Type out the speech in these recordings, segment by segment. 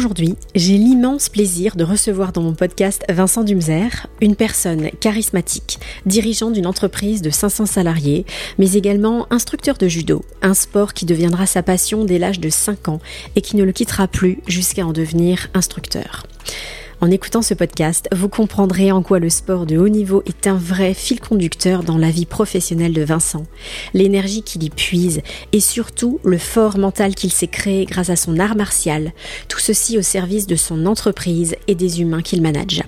Aujourd'hui, j'ai l'immense plaisir de recevoir dans mon podcast Vincent Dumzer, une personne charismatique, dirigeant d'une entreprise de 500 salariés, mais également instructeur de judo, un sport qui deviendra sa passion dès l'âge de 5 ans et qui ne le quittera plus jusqu'à en devenir instructeur. En écoutant ce podcast, vous comprendrez en quoi le sport de haut niveau est un vrai fil conducteur dans la vie professionnelle de Vincent, l'énergie qu'il y puise et surtout le fort mental qu'il s'est créé grâce à son art martial, tout ceci au service de son entreprise et des humains qu'il manage.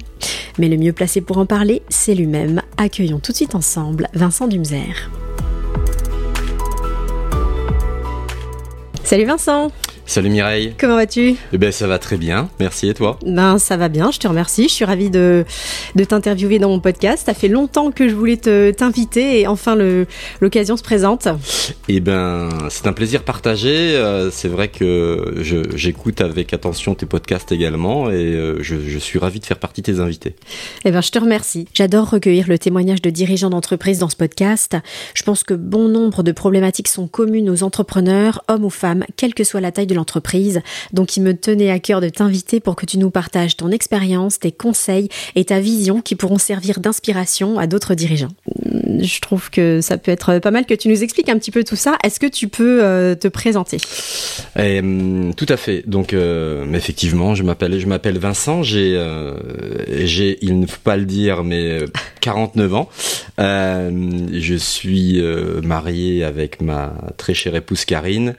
Mais le mieux placé pour en parler, c'est lui-même. Accueillons tout de suite ensemble Vincent Dumzer. Salut Vincent Salut Mireille. Comment vas-tu? Eh ben ça va très bien, merci et toi? Ben ça va bien, je te remercie. Je suis ravie de, de t'interviewer dans mon podcast. Ça fait longtemps que je voulais te t'inviter et enfin l'occasion se présente. Eh ben c'est un plaisir partagé. Euh, c'est vrai que j'écoute avec attention tes podcasts également et euh, je, je, suis ravi de faire partie de tes invités. Eh ben je te remercie. J'adore recueillir le témoignage de dirigeants d'entreprise dans ce podcast. Je pense que bon nombre de problématiques sont communes aux entrepreneurs, hommes ou femmes, quelle que soit la taille de l'entreprise. Donc il me tenait à cœur de t'inviter pour que tu nous partages ton expérience, tes conseils et ta vision qui pourront servir d'inspiration à d'autres dirigeants. Je trouve que ça peut être pas mal que tu nous expliques un petit peu tout ça. Est-ce que tu peux euh, te présenter? Et, hum, Tout à fait. Donc euh, effectivement, je m'appelle je m'appelle Vincent. J'ai euh, j'ai il ne faut pas le dire mais 49 ans. je suis marié avec ma très chère épouse Karine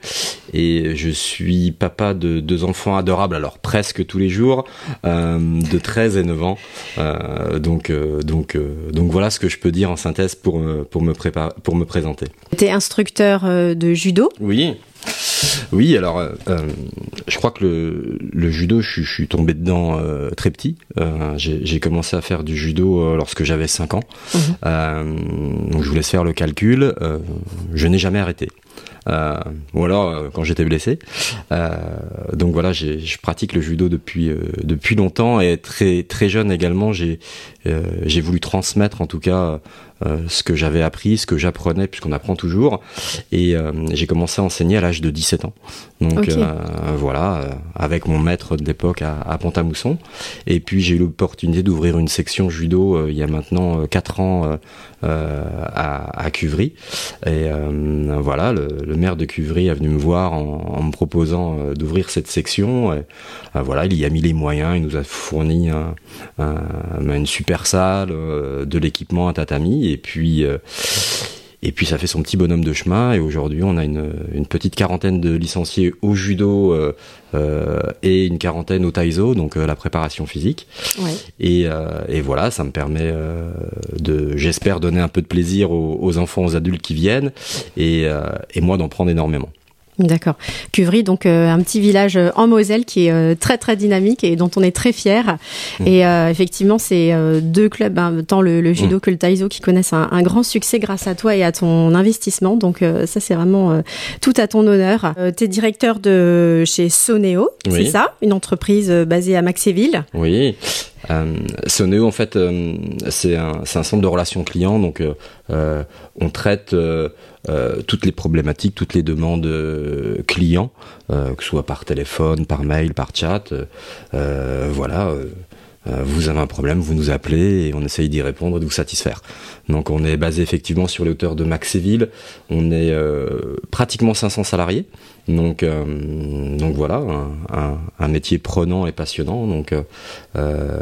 et je suis papa de deux enfants adorables, alors presque tous les jours, euh, de 13 et 9 ans. Euh, donc, euh, donc, donc voilà ce que je peux dire en synthèse pour, pour, me, préparer, pour me présenter. Tu es instructeur de judo? Oui. Oui, alors je crois que le, le judo, je, suis tombé dedans très petit. J'ai commencé à faire du judo lorsque j'avais 5 ans. Mhm. donc je voulais faire le calcul. je n'ai jamais arrêté. Euh, ou alors euh, quand j'étais blessé. Euh, donc voilà, je pratique le judo depuis depuis longtemps et très très jeune également. J'ai j'ai voulu transmettre en tout cas ce que j'avais appris, ce que j'apprenais, puisqu'on apprend toujours. Et euh, j'ai commencé à enseigner à l'âge de 17 ans. Donc euh, voilà, avec mon maître de l'époque à, à Pont-à-Mousson. Et puis j'ai eu l'opportunité d'ouvrir une section judo il y a maintenant 4 ans à, à, Cuvry. Et voilà, le, maire de Cuvry a venu me voir en, me proposant d'ouvrir cette section. voilà, il y a mis les moyens, il nous a fourni une super salle, de l'équipement, un tatami et puis euh, et puis ça fait son petit bonhomme de chemin et aujourd'hui on a une, une, petite quarantaine de licenciés au judo euh, euh, et une quarantaine au taïso, donc la préparation physique. Et, et, voilà, ça me permet de, j'espère, donner un peu de plaisir aux, aux, enfants, aux adultes qui viennent et, et moi d'en prendre énormément. D'accord. Cuvry, donc euh, un petit village euh, en Moselle qui est euh, très très dynamique et dont on est très fier. Mmh. Et effectivement, c'est deux clubs, hein, tant le, judo mmh. que le taïso, qui connaissent un, grand succès grâce à toi et à ton investissement. Donc ça, c'est vraiment tout à ton honneur. tu es directeur de chez Soneo, c'est ça? Une entreprise basée à Maxéville. Oui. Euh, Soneo, en fait, c'est un, un, centre de relations clients, donc on traite euh, toutes les problématiques, toutes les demandes euh, clients, euh, que ce soit par téléphone, par mail, par chat. voilà. Vous avez un problème, vous nous appelez et on essaye d'y répondre, de vous satisfaire. Donc on est basé effectivement sur les hauteurs de Maxéville. On est pratiquement 500 salariés. Donc, donc voilà, un, un, métier prenant et passionnant. Donc, euh,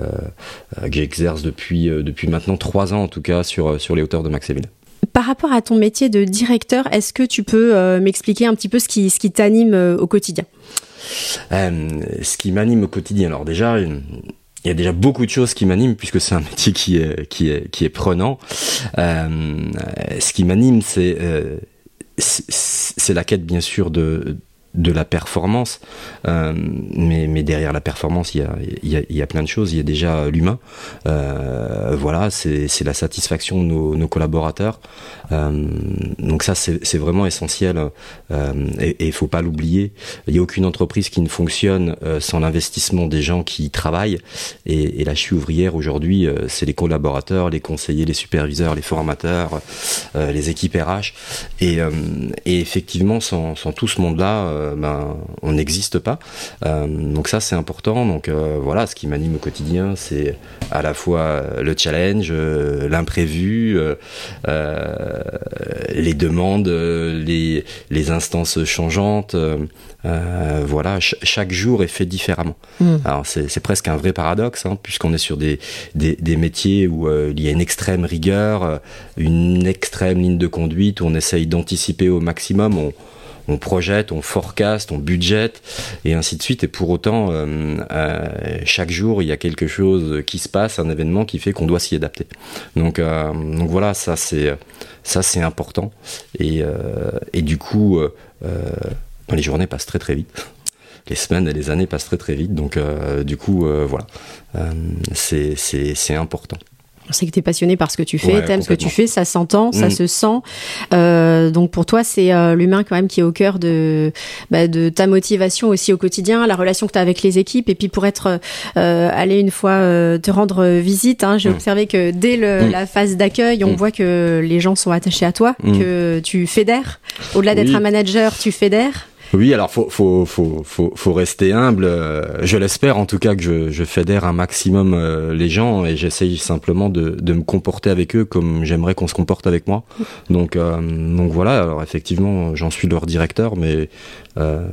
que j'exerce depuis depuis maintenant trois ans en tout cas sur sur les hauteurs de Maxéville. Par rapport à ton métier de directeur, est-ce que tu peux euh, m'expliquer un petit peu ce qui, ce qui t'anime euh, au quotidien? Euh, Ce qui m'anime au quotidien, alors déjà, il y a déjà beaucoup de choses qui m'animent puisque c'est un métier qui est qui est qui est prenant. ce qui m'anime, c'est c'est la quête bien sûr de de la performance, euh, mais, mais derrière la performance, il y a, y a, y a plein de choses. Il y a déjà l'humain. Euh, voilà, c'est la satisfaction de nos, nos collaborateurs. Euh, donc ça, c'est vraiment essentiel euh, et il faut pas l'oublier. Il n'y a aucune entreprise qui ne fonctionne euh, sans l'investissement des gens qui y travaillent. Et, et la CHU ouvrière aujourd'hui, euh, c'est les collaborateurs, les conseillers, les superviseurs, les formateurs, les équipes RH. Et, et effectivement, sans, sans tout ce monde-là, ben, on n'existe pas. Euh, donc ça, c'est important. Donc euh, voilà, ce qui m'anime au quotidien, c'est à la fois le challenge, l'imprévu, les demandes, les, les instances changeantes. voilà, chaque jour est fait différemment. Mm. Alors c'est presque un vrai paradoxe, hein, puisqu'on est sur des, des, des métiers où il y a une extrême rigueur, une extrême ligne de conduite, où on essaye d'anticiper au maximum. On, on projette, on forecast, on budgète et ainsi de suite. Et pour autant, euh, euh, chaque jour, il y a quelque chose qui se passe, un événement qui fait qu'on doit s'y adapter. Donc, euh, voilà, ça c'est important. Et, et du coup, les journées passent très très vite les semaines et les années passent très très vite. Donc, du coup, voilà, c'est important. On sait que tu es passionné par ce que tu fais, t'aimes ce que tu fais, ça s'entend, ça mm. se sent. Euh, donc pour toi, c'est euh, l'humain quand même qui est au cœur de, bah, de ta motivation aussi au quotidien, la relation que tu as avec les équipes. Et puis pour être euh, aller une fois euh, te rendre visite, hein, j'ai mm. observé que dès le, mm. la phase d'accueil, on voit que les gens sont attachés à toi, que tu fédères. Au-delà d'être un manager, tu fédères. Oui, alors faut faut faut faut, faut rester humble. Euh, je l'espère en tout cas que je, je fédère un maximum euh, les gens et j'essaye simplement de, de me comporter avec eux comme j'aimerais qu'on se comporte avec moi. Donc euh, donc voilà. Alors effectivement, j'en suis leur directeur, mais euh,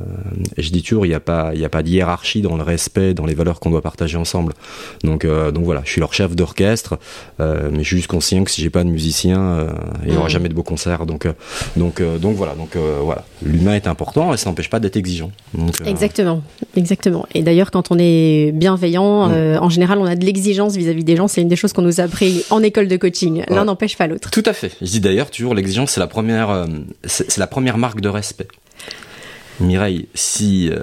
je dis toujours, il n'y a pas, il a pas de hiérarchie dans le respect, dans les valeurs qu'on doit partager ensemble. Donc, euh, donc voilà, je suis leur chef d'orchestre, euh, mais je suis juste conscient que si j'ai pas de musicien, il n'y aura mm. jamais de beaux concerts. Donc, donc, donc voilà, donc voilà, l'humain est important et ça n'empêche pas d'être exigeant. exactement, exactement. Et d'ailleurs, quand on est bienveillant, mm. en général, on a de l'exigence vis-à-vis des gens. C'est une des choses qu'on nous a appris en école de coaching. L'un n'empêche pas l'autre. Tout à fait. Je dis d'ailleurs toujours, l'exigence, c'est la première, c'est la première marque de respect. Mireille, si euh,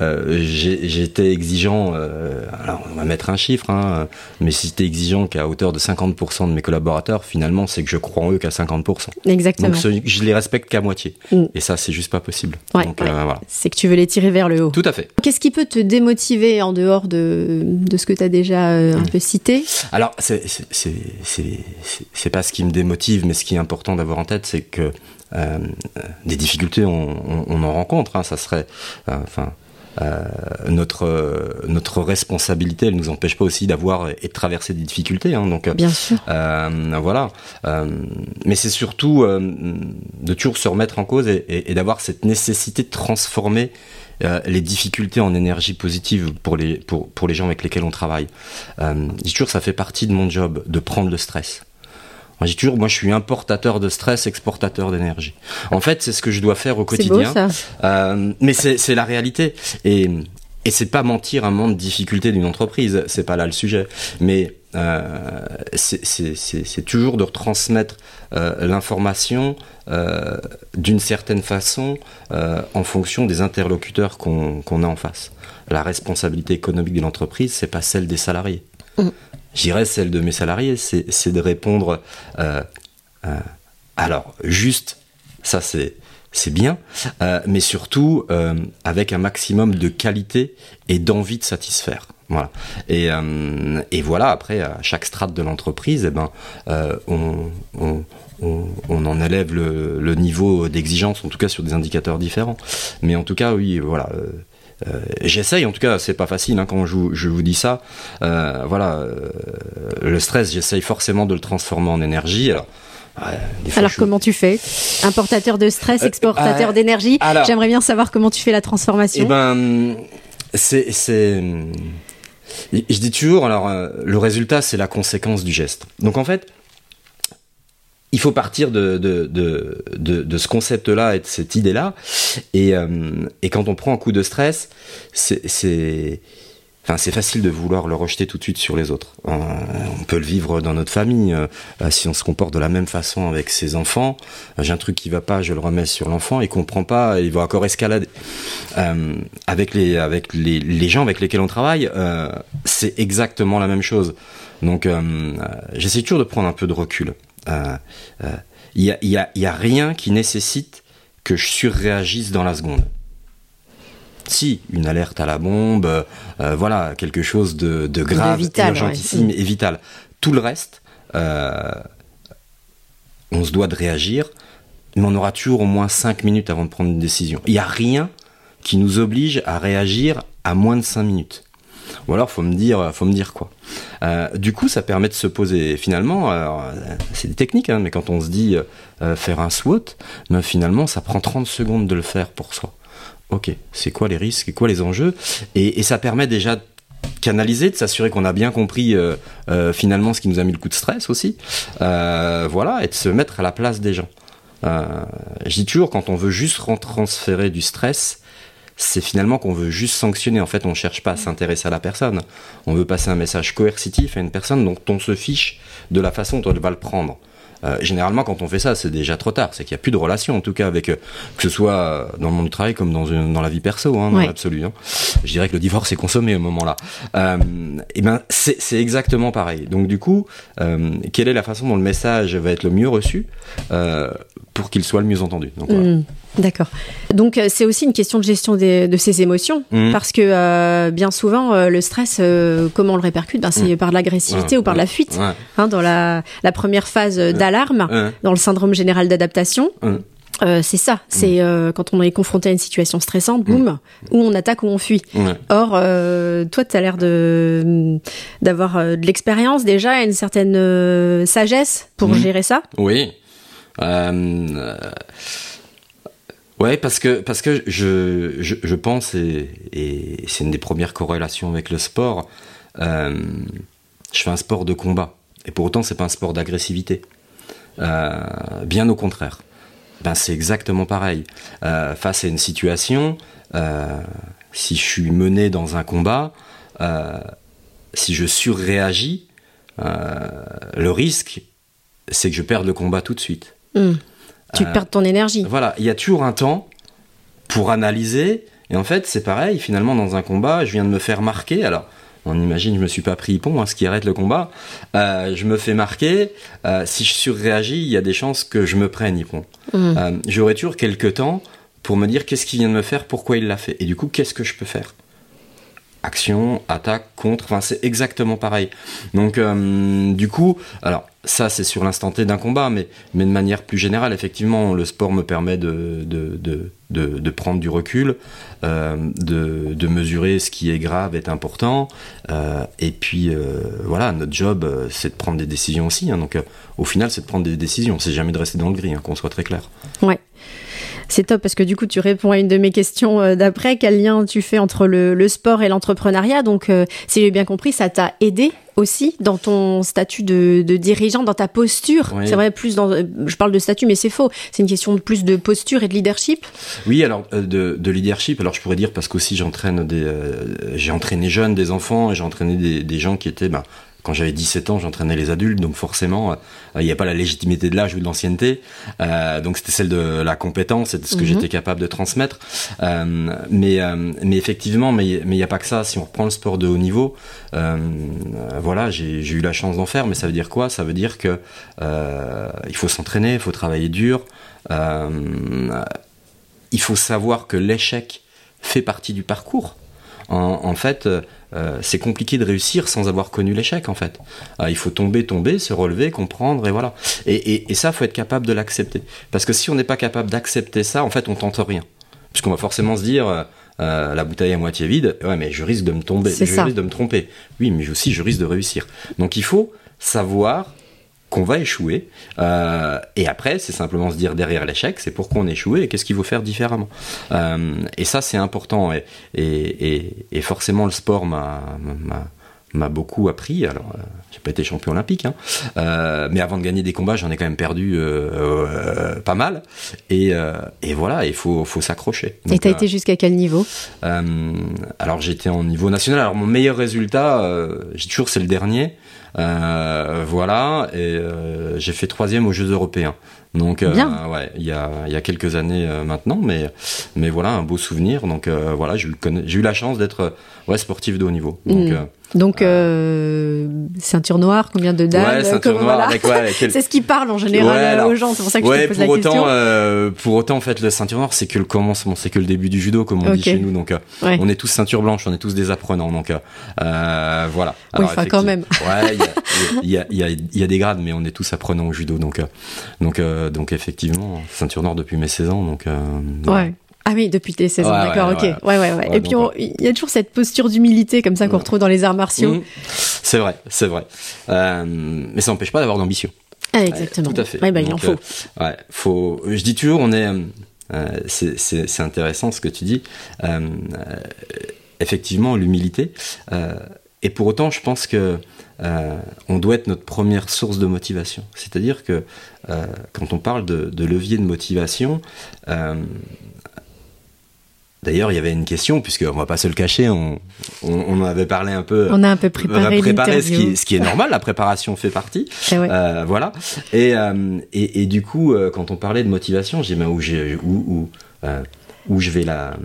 euh, j'étais exigeant, euh, alors on va mettre un chiffre, hein, mais si j'étais exigeant qu'à hauteur de 50% de mes collaborateurs, finalement, c'est que je crois en eux qu'à 50%. Exactement. Donc je les respecte qu'à moitié. Mm. Et ça, c'est juste pas possible. C'est que tu veux les tirer vers le haut. Tout à fait. Qu'est-ce qui peut te démotiver en dehors de, de ce que tu as déjà un peu cité? Alors, c'est pas ce qui me démotive, mais ce qui est important d'avoir en tête, c'est que euh, des difficultés, on, on, en rencontre. Hein, ça serait, euh, enfin. Euh, notre notre responsabilité, elle nous empêche pas aussi d'avoir et de traverser des difficultés. Hein, donc, Bien sûr. Euh, voilà. Euh, mais c'est surtout de toujours se remettre en cause et, et, et d'avoir cette nécessité de transformer les difficultés en énergie positive pour les pour pour les gens avec lesquels on travaille. je dis toujours, ça fait partie de mon job de prendre le stress. Moi, j'ai toujours, moi, je suis importateur de stress, exportateur d'énergie. En fait, c'est ce que je dois faire au quotidien. Beau, ça. Euh, mais c'est la réalité. Et, et c'est pas mentir un moment de difficulté d'une entreprise. C'est pas là le sujet. Mais euh, c'est toujours de retransmettre euh, l'information euh, d'une certaine façon euh, en fonction des interlocuteurs qu'on a en face. La responsabilité économique de l'entreprise, c'est pas celle des salariés. Mm j'irais celle de mes salariés, c'est de répondre. Euh, euh, alors, juste, ça c'est bien, euh, mais surtout avec un maximum de qualité et d'envie de satisfaire. Voilà. Et, voilà, après, à chaque strate de l'entreprise, eh ben, on, en élève le niveau d'exigence, en tout cas sur des indicateurs différents. Mais en tout cas, oui, voilà. Euh, j'essaye, en tout cas, c'est pas facile hein, quand je, je, vous dis ça. Euh, voilà, euh, le stress, j'essaye forcément de le transformer en énergie. Alors, alors comment tu fais? Importateur de stress, exportateur d'énergie. J'aimerais bien savoir comment tu fais la transformation. Eh ben, c'est, c'est, je dis toujours. Alors, le résultat, c'est la conséquence du geste. Donc en fait, il faut partir de, de, de, de, de ce concept-là et de cette idée-là. Et, euh, et quand on prend un coup de stress, c'est Enfin, facile de vouloir le rejeter tout de suite sur les autres. Euh, on peut le vivre dans notre famille. Euh, euh, si on se comporte de la même façon avec ses enfants, j'ai un truc qui va pas, je le remets sur l'enfant, il comprend pas, il va encore escalader. avec les avec les, les, gens avec lesquels on travaille, c'est exactement la même chose. Donc, j'essaie toujours de prendre un peu de recul. Il y a, y, a, y a rien qui nécessite que je surréagisse dans la seconde si une alerte à la bombe, euh, voilà quelque chose de, grave, vital, urgentissime et vital. Tout le reste, euh, on se doit de réagir, mais on aura toujours au moins 5 minutes avant de prendre une décision. Il n'y a rien qui nous oblige à réagir à moins de 5 minutes. Ou alors, faut me dire, faut me dire quoi. Euh, du coup, ça permet de se poser. Finalement, c'est des techniques, hein, mais quand on se dit faire un SWOT, ben, finalement, ça prend 30 secondes de le faire pour soi ok, c'est quoi les risques, et quoi les enjeux, et, ça permet déjà de canaliser, de s'assurer qu'on a bien compris euh, euh, finalement ce qui nous a mis le coup de stress aussi, euh, voilà, et de se mettre à la place des gens. je dis toujours, quand on veut juste transférer du stress, c'est finalement qu'on veut juste sanctionner. En fait, on ne cherche pas à s'intéresser à la personne. On veut passer un message coercitif à une personne dont on se fiche de la façon dont elle va le prendre. Euh, généralement, quand on fait ça, c'est déjà trop tard. C'est qu'il n'y a plus de relation, en tout cas, avec euh, que ce soit euh, dans le monde du travail comme dans, une, dans la vie perso, hein, dans l'absolu. Hein. Je dirais que le divorce est consommé au moment-là. Euh, et ben, c'est exactement pareil. Donc, du coup, quelle est la façon dont le message va être le mieux reçu? Pour qu'il soit le mieux entendu Donc, voilà. Mmh. D'accord. Donc euh, c'est aussi une question de gestion de ses émotions, mmh. parce que euh, bien souvent euh, le stress, comment on le répercute? Ben, C'est mmh. par l'agressivité ou par la fuite. Hein, dans la, la, première phase d'alarme, dans le syndrome général d'adaptation. c'est ça, c'est quand on est confronté à une situation stressante, boum, ou on attaque ou on fuit. Or, toi, tu as l'air de d'avoir de l'expérience déjà, et une certaine sagesse pour gérer ça. Oui. Ouais, parce que parce que je, je, pense et, c'est une des premières corrélations avec le sport. Euh, je fais un sport de combat et pour autant c'est pas un sport d'agressivité. Euh, bien au contraire. Ben c'est exactement pareil. Euh, face à une situation, euh, si je suis mené dans un combat, euh, si je surréagis, euh, le risque c'est que je perde le combat tout de suite. Mmh. Tu euh, perds ton énergie. Voilà, il y a toujours un temps pour analyser. Et en fait, c'est pareil, finalement, dans un combat, je viens de me faire marquer. Alors, on imagine, je me suis pas pris hippon, hein, ce qui arrête le combat. Euh, je me fais marquer. Euh, si je surréagis, il y a des chances que je me prenne hippon. Mmh. J'aurai toujours quelques temps pour me dire qu'est-ce qu'il vient de me faire, pourquoi il l'a fait. Et du coup, qu'est-ce que je peux faire Action, attaque, contre, enfin, c'est exactement pareil. Donc, du coup, alors, ça c'est sur l'instant T d'un combat, mais, mais de manière plus générale, effectivement, le sport me permet de, de, de, prendre du recul, euh, de, de mesurer ce qui est grave, est important, euh, et puis euh, voilà, notre job c'est de prendre des décisions aussi, hein, donc au final c'est de prendre des décisions, c'est jamais de rester dans le gris, hein, qu'on soit très clair. Ouais. C'est top parce que du coup, tu réponds à une de mes questions euh, d'après. Quel lien tu fais entre le, sport et l'entrepreneuriat? Donc, euh, si j'ai bien compris, ça t'a aidé aussi dans ton statut de, dirigeant, dans ta posture. C'est vrai, plus dans. Je parle de statut, mais c'est faux. C'est une question de plus de posture et de leadership. Oui, alors euh, de, leadership. Alors je pourrais dire parce qu'aussi j'entraîne des, j'ai entraîné jeunes, des enfants, et j'ai entraîné des, gens qui étaient bah, quand j'avais 17 ans, j'entraînais les adultes, donc forcément, euh, il n'y a pas la légitimité de l'âge ou de l'ancienneté. Euh, donc c'était celle de la compétence et de ce que mhm. j'étais capable de transmettre. Euh, mais, mais effectivement, mais il n'y a pas que ça. Si on reprend le sport de haut niveau, voilà, j'ai eu la chance d'en faire, mais ça veut dire quoi? Ça veut dire que il faut s'entraîner, il faut travailler dur. il faut savoir que l'échec fait partie du parcours. En, fait, euh, c'est compliqué de réussir sans avoir connu l'échec, en fait. Euh, il faut tomber, tomber, se relever, comprendre, et voilà. Et, et, et ça, faut être capable de l'accepter. Parce que si on n'est pas capable d'accepter ça, en fait, on tente rien. Puisqu'on va forcément se dire, euh, la bouteille à moitié vide, ouais, mais je risque de me tomber, je risque de me tromper. Oui, mais aussi, je risque de réussir. Donc, il faut savoir qu'on va échouer. Euh, et après, c'est simplement se dire derrière l'échec, c'est pourquoi on a échoué et qu'est-ce qu'il faut faire différemment. Euh, et ça, c'est important. Et, et, et, forcément, le sport m'a m'a beaucoup appris. Alors, euh, j'ai pas été champion olympique, hein. euh, mais avant de gagner des combats, j'en ai quand même perdu euh, euh pas mal. Et, euh, et voilà, il faut, faut s'accrocher. Et t'as été jusqu'à quel niveau? Alors, j'étais en niveau national. Alors, mon meilleur résultat, j'ai toujours c'est le dernier. Voilà, et j'ai fait troisième aux Jeux européens. Donc, euh, ouais, il y a, y a quelques années euh, maintenant, mais, mais voilà, un beau souvenir. Donc, euh, voilà, j'ai eu, eu la chance d'être ouais, sportif de haut niveau. Donc, mm. Donc ceinture noire, combien de dames Ouais, ceinture noire. Ouais, c'est ce qui parle en général aux gens. C'est pour ça que je te pose pour la autant, question. pour autant, en fait, la ceinture noire, c'est que le commencement, c'est que le début du judo, comme on dit chez nous. Donc, on est tous ceinture blanche, on est tous des apprenants. Donc, voilà. oui, enfin, quand même. Ouais, il y a, y, a, y a, des grades, mais on est tous apprenants au judo. Donc, donc euh, donc effectivement, ceinture noire depuis mes 16 ans. Donc, euh, ouais. Ah oui, depuis tes 16 ans, d'accord, ok. Ouais, ouais, ouais. Et puis, il y a toujours cette posture d'humilité comme ça qu'on retrouve dans les arts martiaux. Mmh. C'est vrai, c'est vrai. Euh, mais ça n'empêche pas d'avoir d'ambition. Ah, exactement. tout à fait. Ouais, bah, il en faut. ouais, faut. Je dis toujours, on est. c'est intéressant ce que tu dis. effectivement, l'humilité. et pour autant, je pense que euh, on doit être notre première source de motivation. C'est-à-dire que euh, quand on parle de, levier de motivation, euh, D'ailleurs, il y avait une question, puisqu'on ne va pas se le cacher, on, on, avait parlé un peu. On a un peu préparé, ce, qui, ce qui est normal, la préparation fait partie. Eh voilà. Et, et, du coup, quand on parlait de motivation, j'ai dit, où, où, où, où, je, vais la,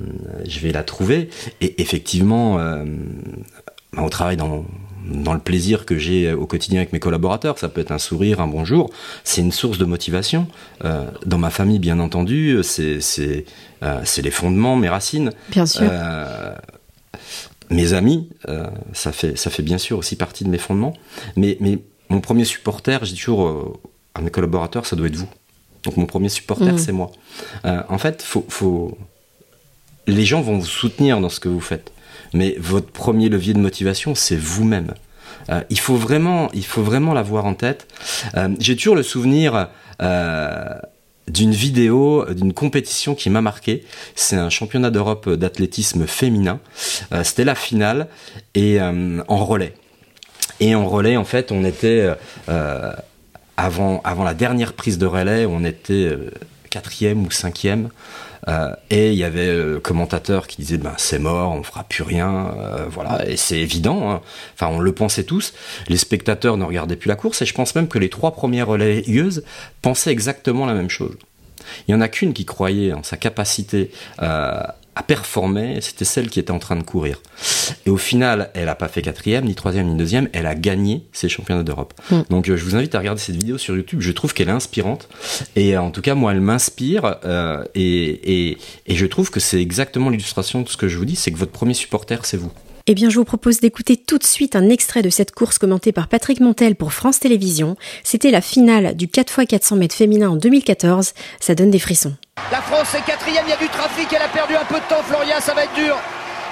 je vais la trouver? Et effectivement, bah, on travaille dans, dans le plaisir que j'ai au quotidien avec mes collaborateurs. Ça peut être un sourire, un bonjour. C'est une source de motivation. Euh, dans ma famille, bien entendu, c'est c'est euh, les fondements, mes racines. Bien sûr. Euh, mes amis, euh, ça fait ça fait bien sûr aussi partie de mes fondements. Mais mais mon premier supporter, je dis toujours à mes collaborateurs, ça doit être vous. Donc mon premier supporter, mmh. c'est moi. en fait, faut faut les gens vont vous soutenir dans ce que vous faites mais votre premier levier de motivation, c'est vous-même. Euh, il faut vraiment, il faut vraiment l'avoir en tête. Euh, J'ai toujours le souvenir euh, d'une vidéo, d'une compétition qui m'a marqué. C'est un championnat d'Europe d'athlétisme féminin. C'était la finale et en relais. Et en relais, en fait, on était avant la dernière prise de relais, on était quatrième ou cinquième. Euh, et il y avait le commentateur qui disait ben c'est mort, on fera plus rien, euh, voilà. Et c'est évident. Hein. Enfin, on le pensait tous. Les spectateurs ne regardaient plus la course et je pense même que les trois premières relayeuses pensaient exactement la même chose. Il y en a qu'une qui croyait en sa capacité euh, a performé, c'était celle qui était en train de courir. Et au final, elle n'a pas fait quatrième, ni troisième, ni deuxième, elle a gagné ses championnats d'Europe. Mm. Donc euh, je vous invite à regarder cette vidéo sur YouTube, je trouve qu'elle est inspirante. Et euh, en tout cas, moi, elle m'inspire. Euh, et, et, et je trouve que c'est exactement l'illustration de ce que je vous dis, c'est que votre premier supporter, c'est vous. Eh bien, je vous propose d'écouter tout de suite un extrait de cette course commentée par Patrick Montel pour France Télévisions. C'était la finale du 4x400 mètres féminin en 2014. Ça donne des frissons. La France est quatrième, il y a du trafic, elle a perdu un peu de temps, Floria, ça va être dur.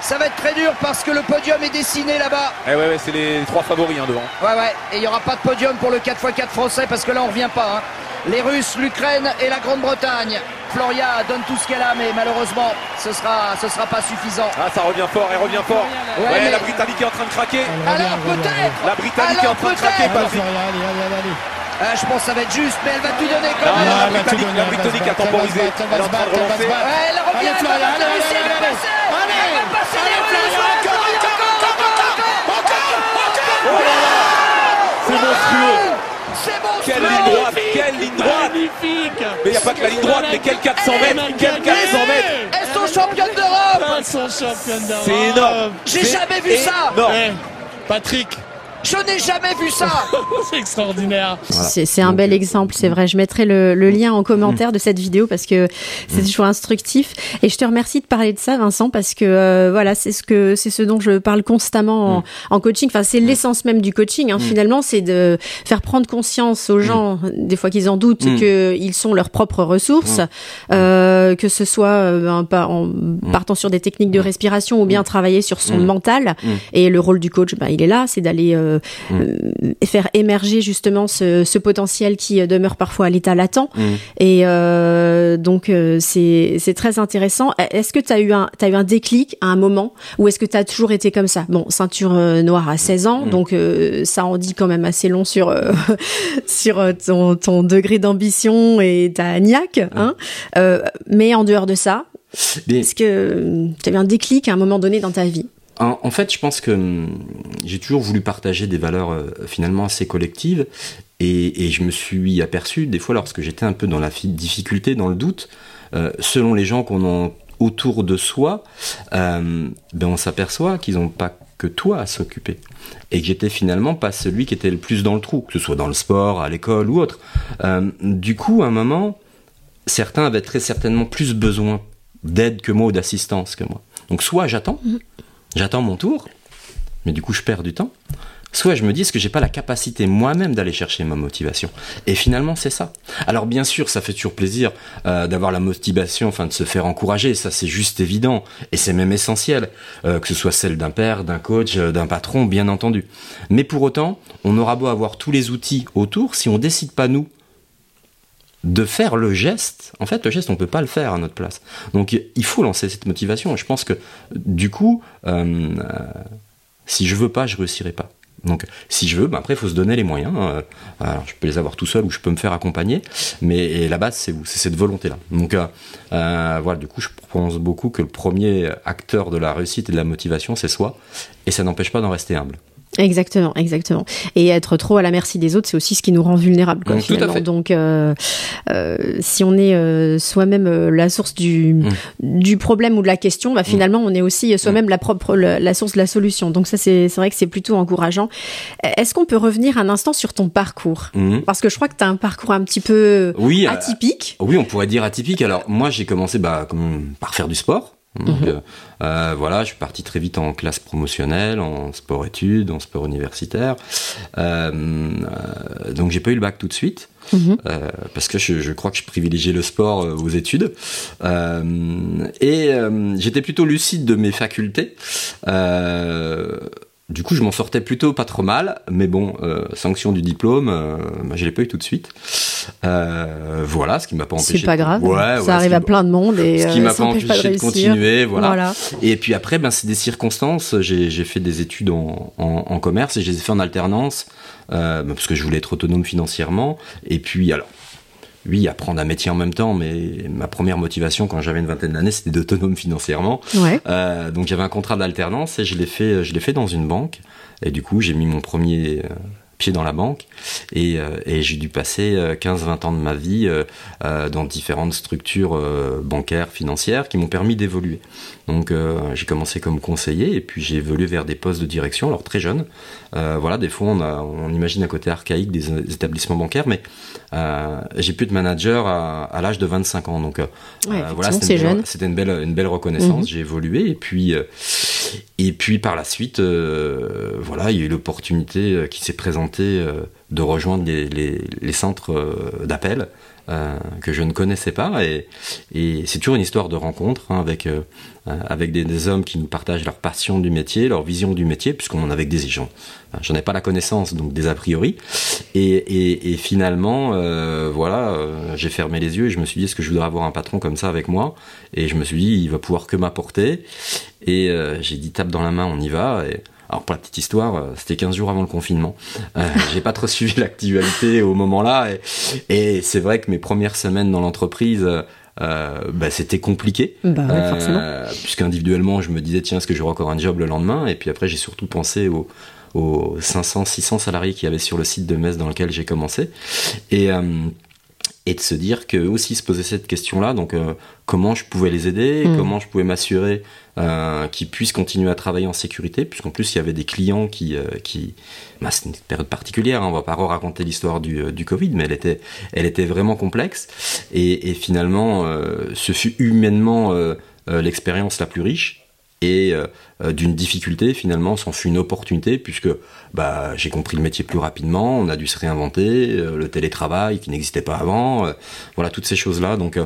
Ça va être très dur parce que le podium est dessiné là-bas. Eh ouais, ouais c'est les trois favoris hein, devant. Ouais, ouais, et il n'y aura pas de podium pour le 4x4 français parce que là on revient pas. Hein. Les Russes, l'Ukraine et la Grande-Bretagne. Floria donne tout ce qu'elle a, mais malheureusement, ce sera, ce sera pas suffisant. Ah, ça revient fort, elle revient fort. Ouais, la Britannique est en train de craquer. Alors peut-être. La Britannique est en train de craquer, Patrick. Allez, allez, allez, ah, je pense que ça va être juste, mais elle va tout donner quand même. la, Britannique, la Britannique a temporisé. Elle est en train de relancer. Ouais, elle revient, elle va réussir, elle va passer. Elle va passer les Russes. Encore, encore, encore, encore. C'est monstrueux. C'est bon, Quelle ligne droite, quelle ligne droite. Magnifique. Mais il n'y a pas que la ligne droite, mais quel 400 mètres Quel 400 mètres. Elles sont championnes d'Europe. Elles sont championnes d'Europe. C'est énorme. J'ai jamais vu ça. Non eh, Patrick je n'ai jamais vu ça. C'est extraordinaire. C'est un bel exemple, c'est vrai. Je mettrai le, lien en commentaire de cette vidéo parce que c'est toujours instructif. Et je te remercie de parler de ça, Vincent, parce que euh, voilà, c'est ce que c'est ce dont je parle constamment en, coaching. Enfin, c'est l'essence même du coaching. Hein, Finalement, c'est de faire prendre conscience aux gens, des fois qu'ils en doutent, qu'ils sont leurs propres ressources, euh, que ce soit euh, en partant sur des techniques de respiration ou bien travailler sur son mental. Et le rôle du coach, bah, il est là, c'est d'aller euh, mm. faire émerger justement ce, ce, potentiel qui demeure parfois à l'état latent. Mm. Et donc c'est très intéressant. Est-ce que tu as eu un as eu un déclic à un moment ou est-ce que tu as toujours été comme ça? Bon, ceinture noire à 16 ans, mm. donc ça en dit quand même assez long sur sur ton, ton degré d'ambition et ta niaque. Hein mais en dehors de ça, est-ce que tu as eu un déclic à un moment donné dans ta vie? En, fait, je pense que hum, j'ai toujours voulu partager des valeurs euh, finalement assez collectives et, je me suis aperçu des fois lorsque j'étais un peu dans la difficulté, dans le doute, euh, selon les gens qu'on a autour de soi, euh, ben on s'aperçoit qu'ils n'ont pas que toi à s'occuper et que j'étais finalement pas celui qui était le plus dans le trou, que ce soit dans le sport, à l'école ou autre. du coup, à un moment, certains avaient très certainement plus besoin d'aide que moi ou d'assistance que moi. Donc soit j'attends, mm. J'attends mon tour, mais du coup je perds du temps. Soit je me dis, que j'ai pas la capacité moi-même d'aller chercher ma motivation? Et finalement, c'est ça. Alors bien sûr, ça fait toujours plaisir euh, d'avoir la motivation, enfin de se faire encourager. Ça, c'est juste évident et c'est même essentiel, euh, que ce soit celle d'un père, d'un coach, euh, d'un patron, bien entendu. Mais pour autant, on aura beau avoir tous les outils autour, si on décide pas nous de faire le geste, en fait, le geste, on ne peut pas le faire à notre place. Donc, il faut lancer cette motivation. Je pense que, du coup, euh, si je veux pas, je réussirai pas. Donc, si je veux, ben après, il faut se donner les moyens. Euh, alors, je peux les avoir tout seul ou je peux me faire accompagner, mais la base, c'est c'est cette volonté-là. Donc, euh, voilà, du coup, je pense beaucoup que le premier acteur de la réussite et de la motivation, c'est soi, et ça n'empêche pas d'en rester humble. Exactement, exactement. Et être trop à la merci des autres, c'est aussi ce qui nous rend vulnérables. Quoi, finalement. Donc, euh, euh, si on est euh, soi-même euh, la source du, mm. du problème ou de la question, bah, finalement, on est aussi soi-même mm. la propre la, source de la solution. Donc ça, c'est vrai que c'est plutôt encourageant. Est-ce qu'on peut revenir un instant sur ton parcours? Mm. Parce que je crois que tu as un parcours un petit peu oui, atypique. oui, on pourrait dire atypique. Alors moi, j'ai commencé bah, comme, par faire du sport. Donc mhm. euh, euh, voilà, je suis parti très vite en classe promotionnelle, en sport-études, en sport universitaire. Euh, euh, donc j'ai pas eu le bac tout de suite. Mhm. Parce que je, je, crois que je privilégiais le sport aux études et j'étais plutôt lucide de mes facultés du coup, je m'en sortais plutôt pas trop mal, mais bon, euh, sanction du diplôme, euh, bah, je l'ai pas eu tout de suite. Euh, voilà, ce qui m'a pas empêché. C'est pas grave. ça arrive à plein de monde et ce qui m'a pas empêché de, continuer, voilà. Et puis après, ben c'est des circonstances. J'ai fait des études en, en, en, commerce et je les ai fait en alternance ben, parce que je voulais être autonome financièrement. Et puis alors, oui, apprendre un métier en même temps, mais ma première motivation quand j'avais une vingtaine d'années, c'était d'autonome financièrement. Euh, donc j'avais un contrat d'alternance et je l'ai fait, je l'ai fait dans une banque. Et du coup, j'ai mis mon premier dans la banque et, euh, et j'ai dû passer 15-20 euh, ans de ma vie euh, dans différentes structures bancaires, financières qui m'ont permis d'évoluer. Donc j'ai commencé comme conseiller et puis j'ai évolué vers des postes de direction, alors très jeune. voilà, des fois on, a, on imagine un côté archaïque des, établissements bancaires, mais j'ai pu être manager à, à l'âge de 25 ans. Donc voilà, c'était une, une, belle, une belle reconnaissance. Mhm. J'ai évolué et puis et puis par la suite, voilà, il y a eu l'opportunité qui s'est présentée euh, de rejoindre les, centres euh, d'appel euh, que je ne connaissais pas. Et, c'est toujours une histoire de rencontre hein, avec, avec des, hommes qui nous partagent leur passion du métier, leur vision du métier, puisqu'on en a avec des gens. J'en ai pas la connaissance, donc des a priori. Et, finalement, voilà, j'ai fermé les yeux et je me suis dit, est-ce que je voudrais avoir un patron comme ça avec moi? Et je me suis dit, il va pouvoir que m'apporter. Et j'ai dit, tape dans la main, on y va. Alors pour la petite histoire, euh, c'était 15 jours avant le confinement. Euh, j'ai pas trop suivi l'actualité au moment-là et, c'est vrai que mes premières semaines dans l'entreprise euh, bah, c'était compliqué. Bah, euh, puisqu'individuellement je me disais tiens est-ce que j'aurai encore un job le lendemain? Et puis après j'ai surtout pensé aux, aux 500 600 salariés qu'il y avait sur le site de Metz dans lequel j'ai commencé. Et euh, et de se dire qu'eux aussi se posaient cette question-là, donc euh, comment je pouvais les aider, mm. comment je pouvais m'assurer euh, qu'ils puissent continuer à travailler en sécurité, puisqu'en plus il y avait des clients qui, euh, qui bah, c'est une période particulière, hein, on va pas raconter l'histoire du, euh, du Covid, mais elle était, elle était vraiment complexe, et, et finalement ce fut humainement l'expérience la plus riche, et euh, d'une difficulté finalement s'en fut une opportunité puisque bah, j'ai compris le métier plus rapidement, on a dû se réinventer, euh, le télétravail qui n'existait pas avant, euh, voilà toutes ces choses-là. Donc,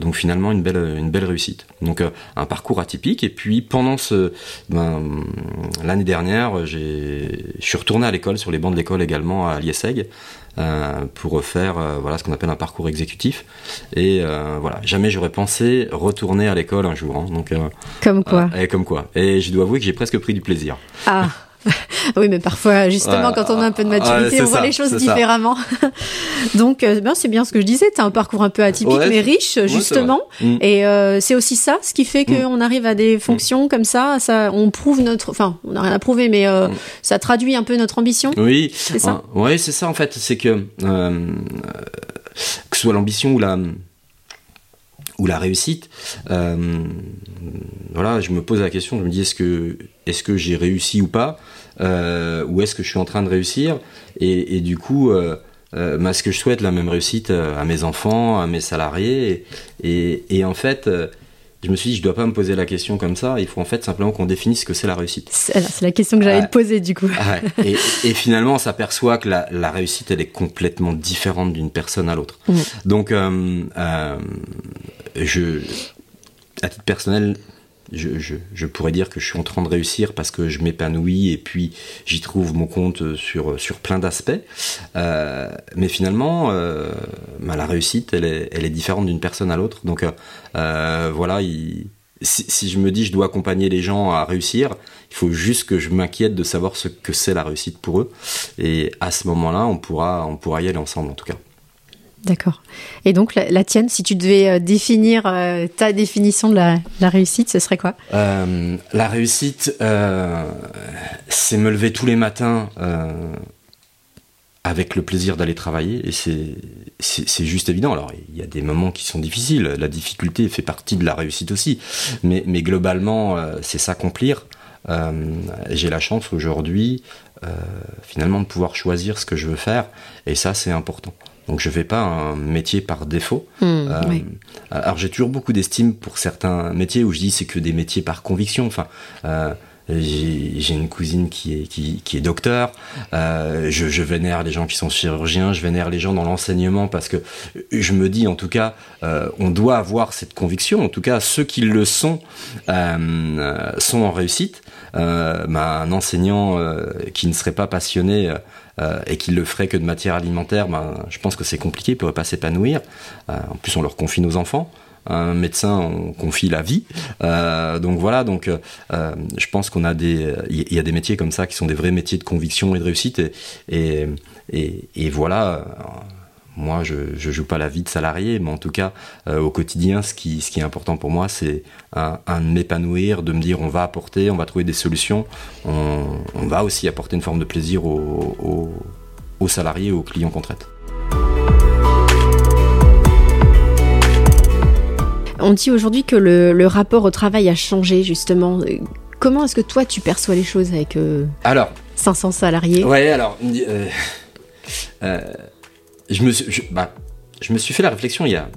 donc finalement une belle, une belle réussite. Donc un parcours atypique. Et puis pendant ce ben, l'année dernière, j'ai, je suis retourné à l'école sur les bancs de l'école également à Liesseg. pour faire voilà ce qu'on appelle un parcours exécutif et voilà jamais j'aurais pensé retourner à l'école un jour hein. donc comme quoi et comme quoi et je dois avouer que j'ai presque pris du plaisir. Ah oui, mais parfois, justement, quand on a un peu de maturité, on voit les choses différemment. Donc, euh, ben, c'est bien ce que je disais. Tu as un parcours un peu atypique, mais riche, justement. Mm. Et euh, c'est aussi ça, ce qui fait qu'on mm. arrive à des fonctions comme ça. Ça, on prouve notre, enfin, on n'a rien à prouver, mais euh, mm. ça traduit un peu notre ambition. Oui, c'est ça. oui, c'est ça en fait. C'est que que ce soit l'ambition ou la ou la réussite, euh, voilà, je me pose la question, je me dis est-ce que, est-ce que j'ai réussi ou pas, euh, ou est-ce que je suis en train de réussir, et, du coup, euh, bah, ce que je souhaite la même réussite à mes enfants, à mes salariés, et en fait, je me suis dit, je dois pas me poser la question comme ça. Il faut en fait simplement qu'on définisse ce que c'est la réussite. C'est la question que j'allais te poser du coup. et, et, finalement, on s'aperçoit que la, la, réussite, elle est complètement différente d'une personne à l'autre. Mmh. Donc, euh, euh, je, à titre personnel, je, pourrais dire que je suis en train de réussir parce que je m'épanouis et puis j'y trouve mon compte sur, sur plein d'aspects. Euh, mais finalement, euh, bah, la réussite, elle est, différente d'une personne à l'autre. Donc euh, voilà, si, je me dis je dois accompagner les gens à réussir, il faut juste que je m'inquiète de savoir ce que c'est la réussite pour eux. Et à ce moment-là, on pourra, on pourra y aller ensemble en tout cas. D'accord. Et donc la, tienne, si tu devais euh, définir euh, ta définition de la, réussite, ce serait quoi? Euh, La réussite, c'est me lever tous les matins avec le plaisir d'aller travailler. Et c'est juste évident. Alors il y a des moments qui sont difficiles. La difficulté fait partie de la réussite aussi. Mais, mais globalement, c'est s'accomplir. J'ai la chance aujourd'hui, finalement, de pouvoir choisir ce que je veux faire. Et ça, c'est important. Donc je fais pas un métier par défaut. Hmm, euh, alors j'ai toujours beaucoup d'estime pour certains métiers où je dis c'est que des métiers par conviction. Enfin, euh, j'ai une cousine qui est, qui, qui est docteur. Euh, je, je, vénère les gens qui sont chirurgiens. Je vénère les gens dans l'enseignement parce que je me dis, en tout cas, euh, on doit avoir cette conviction. En tout cas, ceux qui le sont euh, sont en réussite. Euh, bah, un enseignant euh, qui ne serait pas passionné euh, et qui le ferait que de matière alimentaire, ben, je pense que c'est compliqué, il ne pourrait pas s'épanouir. en plus, on leur confie nos enfants un médecin on confie la vie. Donc voilà donc je pense qu'on a des il y, a des métiers comme ça qui sont des vrais métiers de conviction et de réussite. Et, voilà moi, je ne joue pas la vie de salarié, mais en tout cas, euh, au quotidien, ce qui, ce qui est important pour moi, c'est un, de m'épanouir, de me dire on va apporter, on va trouver des solutions, on, va aussi apporter une forme de plaisir aux, aux, salariés, aux clients qu'on traite. On dit aujourd'hui que le, rapport au travail a changé, justement. Comment est-ce que toi, tu perçois les choses avec alors, 500 salariés? Ouais, alors... Euh, je me, suis, je, bah, je me suis fait la réflexion il y a,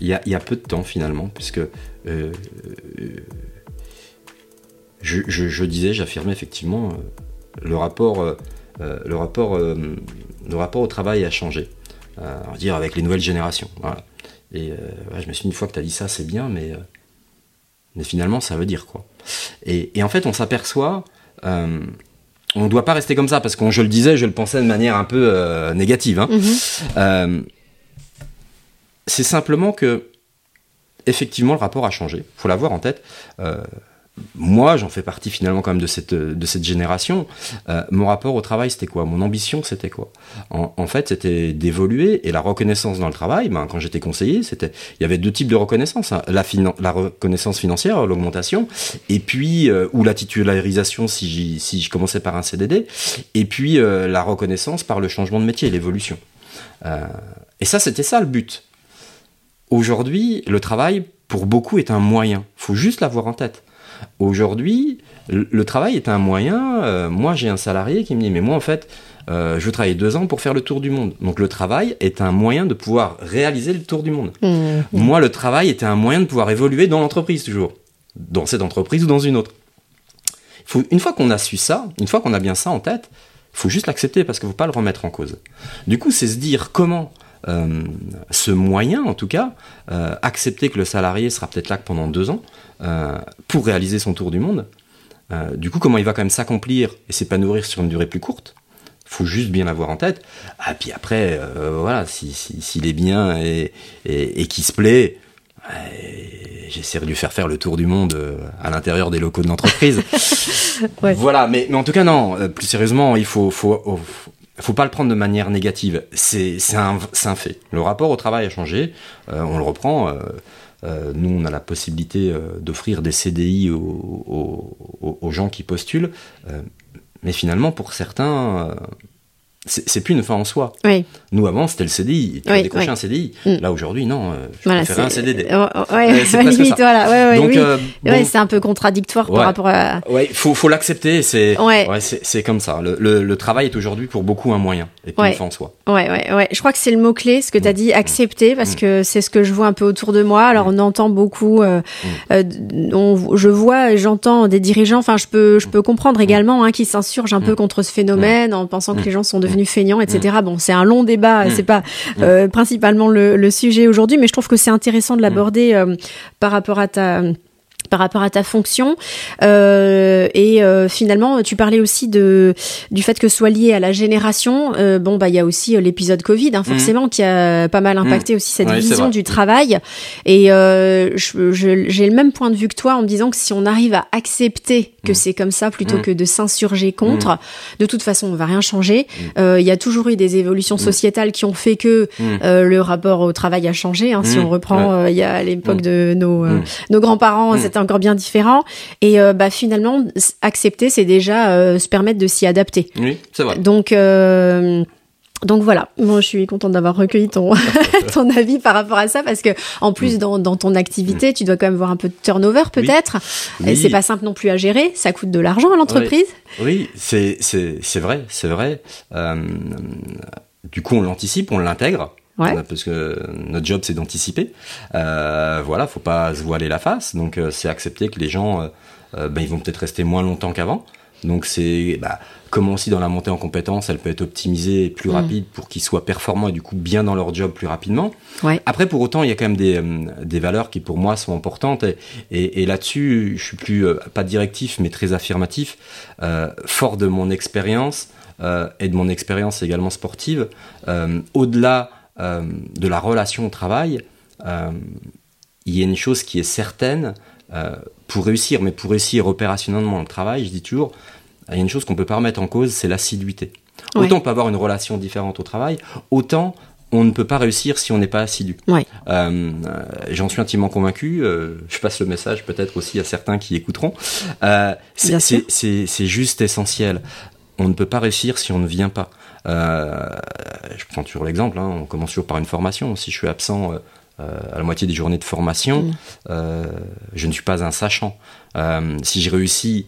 il y a, il y a peu de temps finalement, puisque euh, euh je, je, je, disais, j'affirmais effectivement, euh, le rapport, euh, le rapport, le rapport au travail a changé, on va dire avec les nouvelles générations. Voilà. Et je me suis dit une fois que tu as dit ça, c'est bien, mais mais finalement ça veut dire quoi et, et en fait on s'aperçoit on ne doit pas rester comme ça parce que je le disais, je le pensais de manière un peu euh, négative. Hein. Mhm. Euh, c'est simplement que effectivement le rapport a changé. Faut l'avoir en tête. Euh, moi, j'en fais partie finalement quand même de cette, de cette génération. Euh, mon rapport au travail, c'était quoi? Mon ambition, c'était quoi? En, fait, c'était d'évoluer et la reconnaissance dans le travail. Ben, quand j'étais conseiller, c'était il y avait deux types de reconnaissance hein. la, reconnaissance financière, l'augmentation, et puis euh, ou la titularisation si, si je commençais par un CDD, et puis euh, la reconnaissance par le changement de métier, l'évolution. et ça, c'était ça le but. Aujourd'hui, le travail, pour beaucoup, est un moyen. Faut juste l'avoir en tête. Aujourd'hui, le travail est un moyen. Euh, moi, j'ai un salarié qui me dit, mais moi, en fait, euh, je veux travailler deux ans pour faire le tour du monde. Donc le travail est un moyen de pouvoir réaliser le tour du monde. Mmh. Moi, le travail était un moyen de pouvoir évoluer dans l'entreprise toujours. dans cette entreprise ou dans une autre. Faut, une fois qu'on a su ça, une fois qu'on a bien ça en tête, il faut juste l'accepter parce qu'il ne faut pas le remettre en cause. Du coup, c'est se dire comment euh, ce moyen, en tout cas, euh, accepter que le salarié sera peut-être là que pendant deux ans euh, pour réaliser son tour du monde. du coup, comment il va quand même s'accomplir et s'épanouir sur une durée plus courte faut juste bien l'avoir en tête. Ah, puis après, voilà, s'il si, est bien et, et, et qu'il se plaît, j'essaierai de lui faire faire le tour du monde à l'intérieur des locaux de l'entreprise. Voilà, mais, mais en tout cas, non, plus sérieusement, il faut, faut, faut pas le prendre de manière négative. C'est un, un, fait. Le rapport au travail a changé. Euh, on le reprend. Euh, euh, nous, on a la possibilité d'offrir des CDI aux, gens qui postulent. mais finalement, pour certains, c'est plus une fin en soi. Oui. Nous avant c'était le CDI, tu oui, décroché un CDI. Mm. Là aujourd'hui non, euh, je voilà, préfère un CDD. Oh, oh, ouais, c'est limite, voilà. Ouais, Donc. Euh, bon, c'est un peu contradictoire par rapport à. Ouais, faut faut l'accepter. C'est ouais. c'est comme ça. Le, le, le travail est aujourd'hui pour beaucoup un moyen et pas une fin en soi. Ouais, ouais, ouais. Je crois que c'est le mot clé, ce que tu as mm. dit, accepter, parce mm. que c'est ce que je vois un peu autour de moi. Alors on entend beaucoup, euh, euh, on, je vois, j'entends des dirigeants. Enfin, je peux je peux comprendre également hein, qui s'insurgent un peu contre ce phénomène en pensant que les gens sont devenus devenus feignants, etc. Bon, c'est un long débat, mmh. c'est pas euh, principalement le, le sujet aujourd'hui, mais je trouve que c'est intéressant de l'aborder euh, par rapport à ta par rapport à ta fonction. Euh, et euh, finalement, tu parlais aussi de du fait que ce soit lié à la génération. Euh, bon, bah il y a aussi euh, l'épisode Covid, hein, forcément, qui a pas mal impacté mmh. aussi cette vision du travail. Et euh, j'ai le même point de vue que toi en me disant que si on arrive à accepter que mmh. c'est comme ça plutôt que de s'insurger contre, de toute façon, on va rien changer. Il y a toujours eu des évolutions sociétales qui ont fait que le rapport au travail a changé. Hein, si on reprend, il y a l'époque de nos nos grands-parents, c'était encore bien différent. Et euh, bah, finalement, accepter, c'est déjà euh, se permettre de s'y adapter. Oui, c'est vrai. Donc, euh, donc voilà, moi je suis contente d'avoir recueilli ton ton avis par rapport à ça parce que en plus mm. dans, dans ton activité, mm. tu dois quand même voir un peu de turnover peut-être. Et c'est pas simple non plus à gérer, ça coûte de l'argent à l'entreprise. Oui, c'est c'est vrai, c'est vrai. du coup, on l'anticipe, on l'intègre. Parce que notre job c'est d'anticiper. Euh, voilà, faut pas se voiler la face. Donc euh, c'est accepter que les gens, euh, ben, ils vont peut-être rester moins longtemps qu'avant. Donc c'est bah, comment aussi dans la montée en compétences, elle peut être optimisée plus mm. rapide pour qu'ils soient performants et du coup bien dans leur job plus rapidement. Ouais. Après pour autant, il y a quand même des, des valeurs qui pour moi sont importantes et, et, et là-dessus, je suis plus pas directif mais très affirmatif, fort de mon expérience et de mon expérience également sportive. Au-delà euh, de la relation au travail, euh, il y a une chose qui est certaine euh, pour réussir, mais pour réussir opérationnellement le travail, je dis toujours, il y a une chose qu'on peut pas remettre en cause, c'est l'assiduité. Autant on peut avoir une relation différente au travail, autant on ne peut pas réussir si on n'est pas assidu. J'en suis intimement convaincu. je passe le message peut-être aussi à certains qui écouteront. c'est juste essentiel. On ne peut pas réussir si on ne vient pas. Euh, je prends toujours l'exemple, hein, on commence toujours par une formation. Si je suis absent euh, à la moitié des journées de formation, mm. euh, je ne suis pas un sachant. Si j'ai réussi,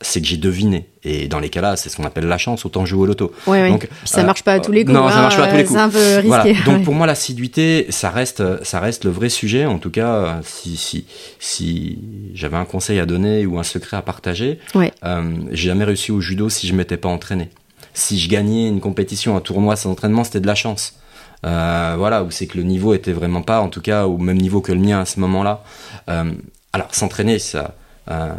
c'est que j'ai deviné. Et dans les cas-là, c'est ce qu'on appelle la chance, autant jouer au loto. Donc, ça marche pas à tous les coups. Non, ça marche pas à tous les coups. C'est un peu risqué. Donc pour moi, l'assiduité, ça reste, ça reste le vrai sujet. En tout cas, si, si, si j'avais un conseil à donner ou un secret à partager, ouais. j'ai jamais réussi au judo si je m'étais pas entraîné si je gagnais une compétition, un tournoi sans entraînement, c'était de la chance. Euh, voilà, où c'est que le niveau était vraiment pas, en tout cas, au même niveau que le mien à ce moment-là. Euh, alors, s'entraîner, ça, euh,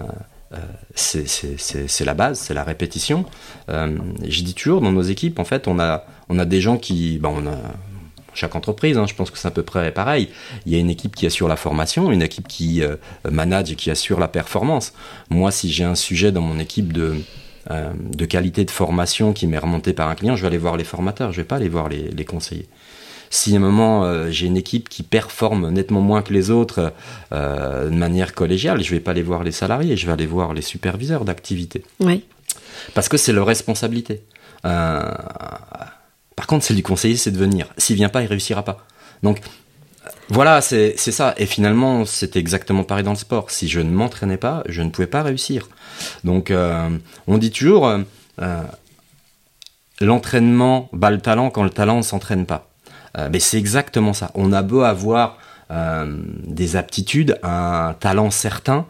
c'est la base, c'est la répétition. je dis toujours, dans nos équipes, en fait, on a, on a des gens qui, a, chaque entreprise, hein, je pense que c'est à peu près pareil. Il y a une équipe qui assure la formation, une équipe qui manage et qui assure la performance. Moi, si j'ai un sujet dans mon équipe de euh, de qualité de formation qui m'est remontée par un client, je vais aller voir les formateurs, je vais pas aller voir les, conseillers. Si à un moment euh, j'ai une équipe qui performe nettement moins que les autres euh, de manière collégiale, je vais pas aller voir les salariés, je vais aller voir les superviseurs d'activité. Oui. Parce que c'est leur responsabilité. par contre, c'est du conseiller, c'est de venir. S'il vient pas, il réussira pas. Donc voilà, c'est ça. Et finalement, c'était exactement pareil dans le sport. Si je ne m'entraînais pas, je ne pouvais pas réussir. Donc, euh, on dit toujours, euh, euh, l'entraînement bat le talent quand le talent ne s'entraîne pas. Mais c'est exactement ça. On a beau avoir des aptitudes, un talent certain,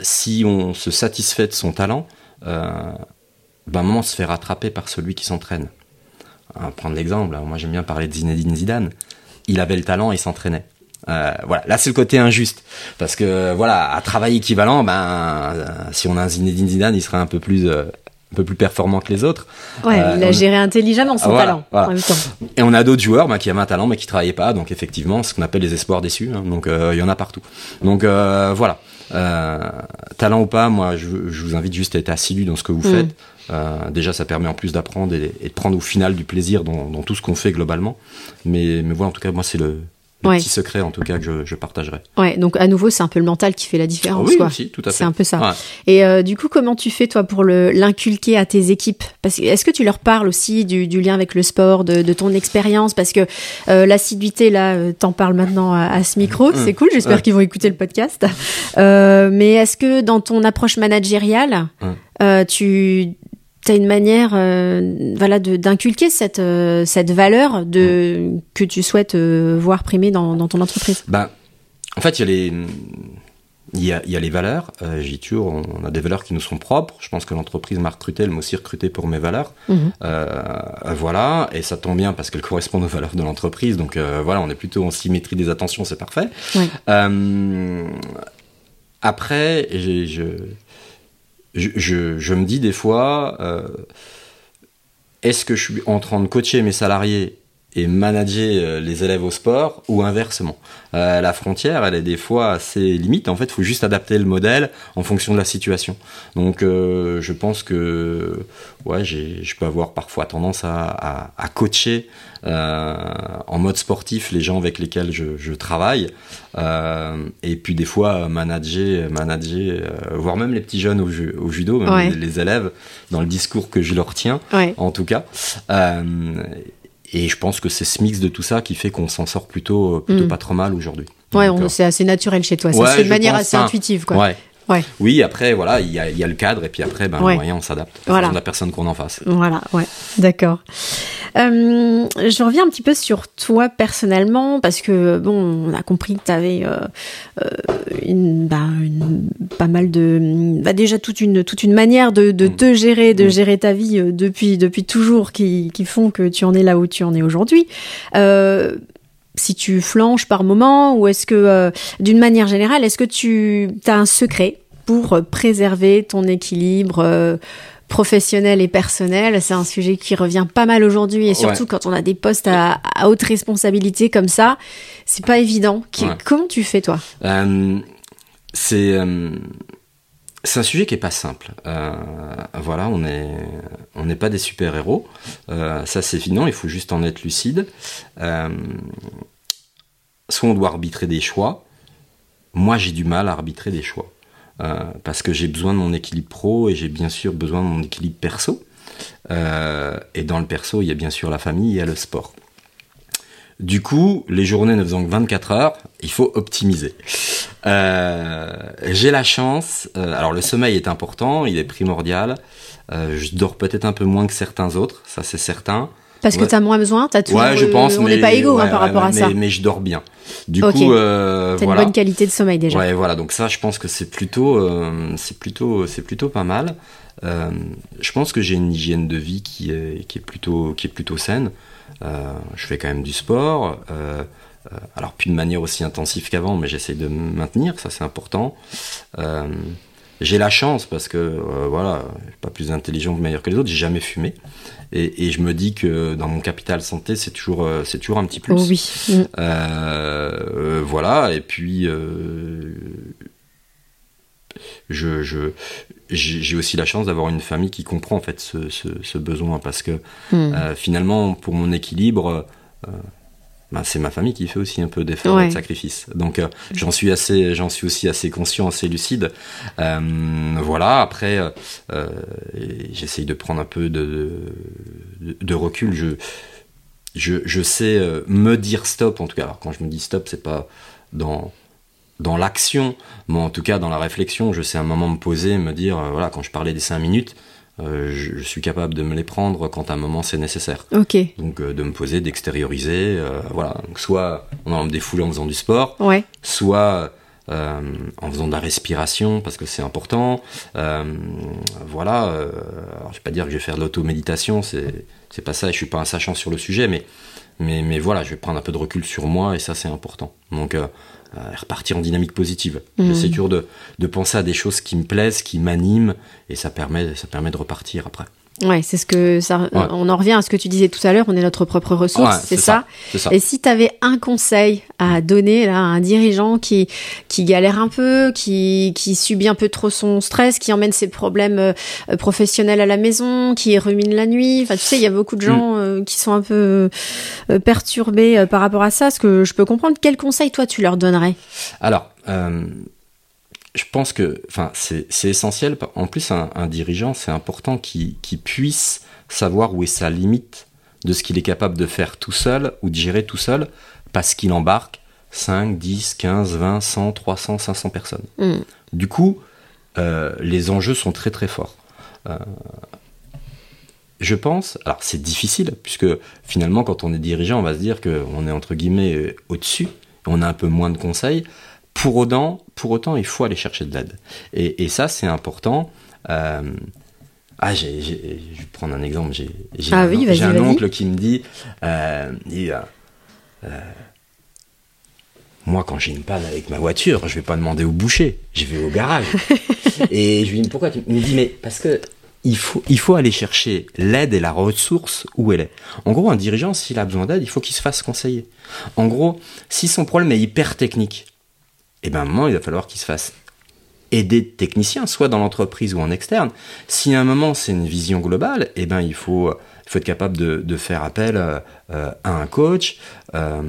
si on se satisfait de son talent, ben, on se fait rattraper par celui qui s'entraîne. prendre l'exemple, moi j'aime bien parler de Zinedine Zidane. Il avait le talent il s'entraînait. Euh, voilà, là c'est le côté injuste parce que voilà, à travail équivalent, ben euh, si on a un Zinedine Zidane, il serait un peu plus euh, un peu plus performant que les autres. Ouais, il a géré intelligemment son talent en même temps. Et on a d'autres joueurs ben, qui avaient un talent mais qui travaillaient pas, donc effectivement, ce qu'on appelle les espoirs déçus. Hein, donc il y en a partout. Donc voilà, talent ou pas, moi je, vous invite juste à être assidu dans ce que vous mm. faites. déjà, ça permet en plus d'apprendre et, de prendre au final du plaisir dans, dans tout ce qu'on fait globalement. Mais, mais voilà, en tout cas, moi, c'est le, petit secret en tout cas que je, je, partagerai. Ouais, donc à nouveau, c'est un peu le mental qui fait la différence. Oui, aussi, tout à fait. C'est un peu ça. Et euh, du coup, comment tu fais toi pour l'inculquer à tes équipes? Parce est-ce que tu leur parles aussi du, du lien avec le sport, de, de ton expérience? Parce que euh, l'assiduité, là, euh, t'en parles maintenant à, ce micro, mmh. c'est cool. J'espère qu'ils vont écouter le podcast. Euh, mais est-ce que dans ton approche managériale, mmh. tu tu as une manière euh, voilà d'inculquer cette euh, cette valeur de que tu souhaites euh, voir primer dans, dans ton entreprise? Ben, en fait il y a les il y a, il y a les valeurs. J'ai toujours on a des valeurs qui nous sont propres. Je pense que l'entreprise m'a recruté elle m'a aussi recruté pour mes valeurs. Mhm. voilà. Et ça tombe bien parce qu'elles correspondent aux valeurs de l'entreprise. Donc voilà on est plutôt en symétrie des attentions c'est parfait. Après je je, je, me dis des fois, euh, est-ce que je suis en train de coacher mes salariés et manager euh, les élèves au sport ou inversement euh, La frontière, elle est des fois assez limite. En fait, il faut juste adapter le modèle en fonction de la situation. Donc, euh, je pense que ouais, je peux avoir parfois tendance à, à, à coacher euh, en mode sportif les gens avec lesquels je, je travaille et puis des fois manager, manager, voire même les petits jeunes au, au judo, même les, élèves dans le discours que je leur tiens, en tout cas. Et je pense que c'est ce mix de tout ça qui fait qu'on s'en sort plutôt, plutôt mm. pas trop mal aujourd'hui. Ouais, c'est assez naturel chez toi. Ça se fait de manière assez intuitive, quoi. Ouais. Ouais. Oui, après, voilà, il y a, y a, le cadre, et puis après, ben, le moyen, on s'adapte. Voilà. On a personne qu'on en fasse. Voilà, ouais, d'accord. Euh, je reviens un petit peu sur toi personnellement, parce que, bon, on a compris que tu avais euh, euh, une, bah, une, pas mal de. Bah, déjà, toute une, toute une manière de, de mm. te gérer, de mm. gérer ta vie depuis, depuis toujours qui, qui font que tu en es là où tu en es aujourd'hui. Euh, si tu flanches par moment ou est-ce que, euh, d'une manière générale, est-ce que tu as un secret pour préserver ton équilibre euh, professionnel et personnel? C'est un sujet qui revient pas mal aujourd'hui et surtout quand on a des postes à, haute responsabilité comme ça, c'est pas évident. Comment tu fais toi? Euh, C'est c'est un sujet qui est pas simple. Euh, voilà, on est on n'est pas des super héros. Euh, ça c'est évident. Il faut juste en être lucide. Euh, soit on doit arbitrer des choix. Moi, j'ai du mal à arbitrer des choix parce que j'ai besoin de mon équilibre pro et j'ai bien sûr besoin de mon équilibre perso. et dans le perso, il y a bien sûr la famille, et le sport. Du coup, les journées ne faisant que 24 heures, il faut optimiser. Euh, j'ai la chance, euh, alors le sommeil est important, il est primordial. Euh, je dors peut-être un peu moins que certains autres, ça c'est certain. Parce que tu as moins besoin, t'as tout. Ouais, je pense. on n'est pas égaux hein, par rapport à ça. Mais je dors bien. Du coup, euh, t'as une bonne qualité de sommeil déjà. Ouais, voilà. Donc ça, je pense que c'est plutôt, c'est plutôt, c'est plutôt pas mal. Je pense que j'ai une hygiène de vie qui est, qui est plutôt, qui est plutôt saine. je fais quand même du sport. Euh, alors plus de manière aussi intensive qu'avant, mais j'essaie de me maintenir, ça c'est important. Euh, j'ai la chance parce que euh, voilà, pas plus intelligent ou meilleur que les autres, j'ai jamais fumé. Et, je me dis que dans mon capital santé, c'est toujours, c'est toujours un petit plus. Oh oui. Voilà, et puis je, j'ai aussi la chance d'avoir une famille qui comprend en fait ce, besoin parce que mm. finalement, pour mon équilibre, bah, c'est ma famille qui fait aussi un peu d'efforts et de sacrifices. Donc euh, j'en suis assez, j'en suis aussi assez conscient, assez lucide. Euh, voilà. Après, euh, j'essaye de prendre un peu de, de, recul. Je, je, je sais me dire stop. En tout cas, alors quand je me dis stop, c'est pas dans dans l'action, mais en tout cas dans la réflexion. Je sais à un moment me poser, me dire voilà, quand je parlais des cinq minutes euh, je, je suis capable de me les prendre quand à un moment c'est nécessaire. Ok. Donc euh, de me poser, d'extérioriser, euh, voilà. Donc soit on en défoule en faisant du sport, Ouais. soit euh, en faisant de la respiration parce que c'est important. Euh, voilà. euh, alors, je vais pas dire que je vais faire de l'automéditation, c'est c'est pas ça. et Je suis pas un sachant sur le sujet, mais mais mais voilà, je vais prendre un peu de recul sur moi et ça c'est important. Donc euh, repartir en dynamique positive. Mhm. J'essaie toujours de de penser à des choses qui me plaisent, qui m'animent et ça permet ça permet de repartir après. Ouais, c'est ce que ça. Ouais. On en revient à ce que tu disais tout à l'heure. On est notre propre ressource, Ouais, c'est ça. Et si tu avais un conseil à donner là, à un dirigeant qui, qui galère un peu, qui, qui subit un peu trop son stress, qui emmène ses problèmes euh, euh, professionnels à la maison, qui rumine la nuit. Enfin, tu sais, il y a beaucoup de gens euh, qui sont un peu euh, perturbés euh, par rapport à ça. Ce que je peux comprendre. Quel conseil, toi, tu leur donnerais? Alors, euh, je pense que, enfin, c'est essentiel. En plus, un, un dirigeant, c'est important qu'il puisse savoir où est sa limite de ce qu'il est capable de faire tout seul ou de gérer tout seul, parce qu'il embarque 5, 10, 15, 20, 100, 300, 500 personnes. Mm. Du coup, euh, les enjeux sont très très forts. Euh, je pense, alors c'est difficile, puisque finalement, quand on est dirigeant, on va se dire qu'on est entre guillemets au-dessus, on a un peu moins de conseils. Pour autant, pour autant il faut aller chercher de l'aide. Et, et ça, c'est important. Euh, ah, je vais prendre un exemple. J'ai, Ah un, oui, oncle qui me euh, dit, euh, euh, moi, quand j'ai une panne avec ma voiture, je vais pas demander au boucher, je vais au garage. et je lui dis, pourquoi tu... Il me dit, mais parce que il faut, il faut aller chercher l'aide et la ressource où elle est. En gros, un dirigeant, s'il a besoin d'aide, il faut qu'il se fasse conseiller. En gros, si son problème est hyper technique, eh ben, à un moment, il va falloir qu'il se fasse aider de techniciens, soit dans l'entreprise ou en externe. Si à un moment, c'est une vision globale, eh ben, il faut, il faut être capable de, de faire appel euh, à un coach, euh,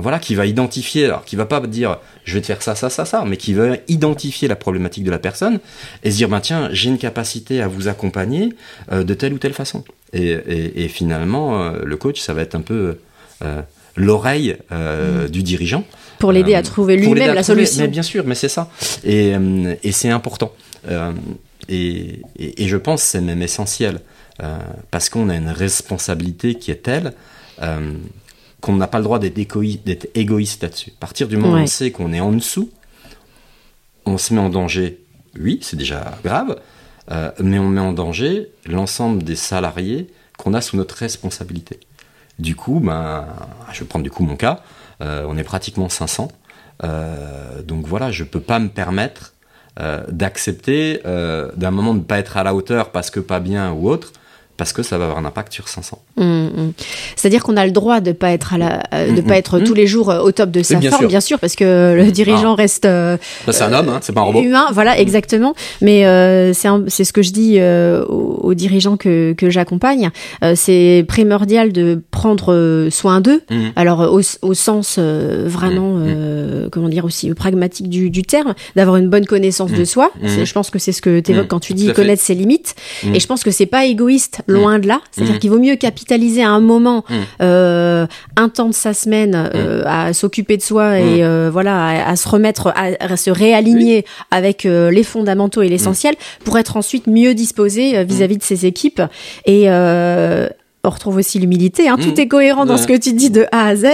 voilà, qui va identifier, alors qui va pas dire je vais te faire ça, ça, ça, ça, mais qui va identifier la problématique de la personne et se dire bah tiens, j'ai une capacité à vous accompagner euh, de telle ou telle façon. Et, et, et finalement, le coach, ça va être un peu l'oreille euh, du dirigeant pour l'aider euh, à trouver pour l'aider lui-même la trouver- solution Mais bien sûr, mais c'est ça. Et, euh, et c'est important. Euh, et, et, et je pense que c'est même essentiel. euh, parce qu'on a une responsabilité qui est telle euh, qu'on n'a pas le droit d'être égoï- d'être égoïste là-dessus. À partir du moment où on sait qu'on est en dessous, on se met en danger. Oui, c'est déjà grave, euh, mais on met en danger l'ensemble des salariés qu'on a sous notre responsabilité. Du coup, ben, je vais prendre du coup mon cas, euh, on est pratiquement 500. Euh, donc voilà, je peux pas me permettre euh, d'accepter euh, d'un moment de ne pas être à la hauteur parce que pas bien ou autre, parce que ça va avoir un impact sur 500. Mm, mm. C'est-à-dire qu'on a le droit de pas être à la, euh, de Mm, pas mm, être tous les jours euh, au top de sa bien forme, sûr. bien sûr, parce que le dirigeant reste euh, Ça, c'est un homme, hein, c'est pas un robot. humain, voilà, exactement. Mais euh, c'est ce que je dis aux, aux dirigeants que, que j'accompagne. C'est primordial de prendre soin d'eux. Alors au, au sens vraiment, comment dire aussi pragmatique du, du terme, d'avoir une bonne connaissance de soi. Je pense que c'est ce que tu évoques quand tu dis connaître ses limites. Et je pense que c'est pas égoïste, loin de là. C'est-à-dire Mhm. qu'il vaut mieux capitaliser à un moment Mhm. euh, un temps de sa semaine euh, à s'occuper de soi et euh, voilà à, à se remettre, à, à se réaligner avec euh, les fondamentaux et l'essentiel pour être ensuite mieux disposé vis-à-vis de ses équipes. Et on retrouve aussi l'humilité, hein. tout Mhm. est cohérent dans ce que tu dis de A à Z,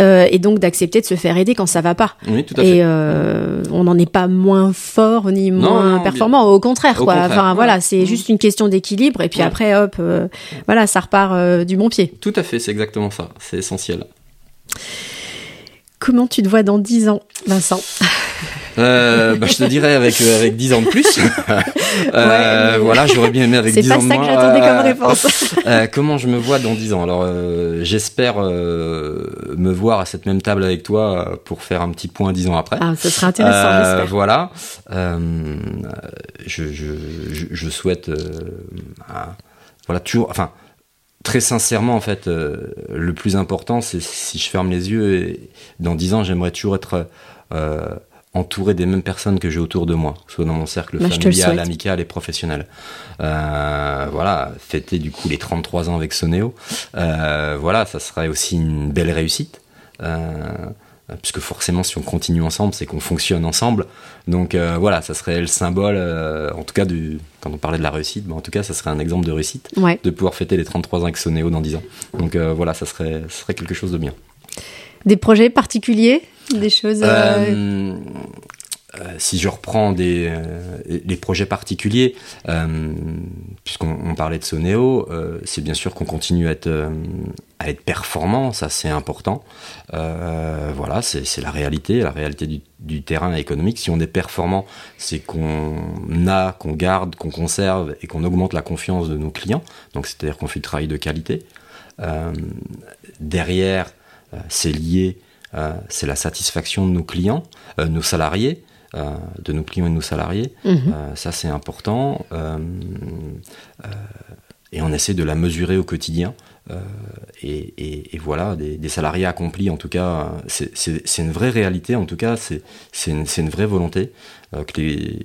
euh, et donc d'accepter de se faire aider quand ça va pas. Oui, tout à fait. Et euh, on n'en est pas moins fort ni moins non, performant, au contraire, Au quoi. contraire, enfin ouais. voilà, c'est Mhm. juste une question d'équilibre, et puis Ouais. après, hop, euh, voilà, ça repart du bon pied. Tout à fait, c'est exactement ça. C'est essentiel. Comment tu te vois dans 10 ans, Vincent Euh, bah, je te dirais avec, euh, avec 10 ans de plus. Euh, Voilà, j'aurais bien aimé avec C'est 10 pas ans de ça que moins. j'attendais comme réponse. comment je me vois dans 10 ans Alors, j'espère me voir à cette même table avec toi pour faire un petit point 10 ans après. Ah, ça serait intéressant, voilà. Je, je, souhaite, voilà, toujours, enfin, très sincèrement, en fait, euh, le plus important, c'est si je ferme les yeux et dans 10 ans, j'aimerais toujours être euh, entouré des mêmes personnes que j'ai autour de moi, soit dans mon cercle Bah, familial, amical et professionnel. Euh, voilà, fêter du coup les 33 ans avec Sonéo, voilà, ça serait aussi une belle réussite. Euh, puisque forcément, si on continue ensemble, c'est qu'on fonctionne ensemble. Donc voilà, ça serait le symbole, en tout cas, du, quand on parlait de la réussite, en tout cas, ça serait un exemple de réussite, de pouvoir fêter les 33 ans avec Sonéo dans 10 ans. Donc voilà, ça serait, ça serait quelque chose de bien. Des projets particuliers? Des choses euh, si je reprends des, euh, les projets particuliers, euh, puisqu'on parlait de Soneo, c'est bien sûr qu'on continue à être, performant, ça c'est important. voilà, c'est la réalité, la réalité du, terrain économique. Si on est performant, c'est qu'on a, qu'on garde, qu'on conserve et qu'on augmente la confiance de nos clients. Donc c'est-à-dire qu'on fait du travail de qualité. derrière, c'est lié c'est la satisfaction de nos clients, nos salariés, euh, de nos clients et de nos salariés. Mhm. Euh, ça, c'est important. Euh, et on essaie de la mesurer au quotidien. Et, voilà, des, salariés accomplis, en tout cas, c'est une vraie réalité, en tout cas, c'est une, vraie volonté que les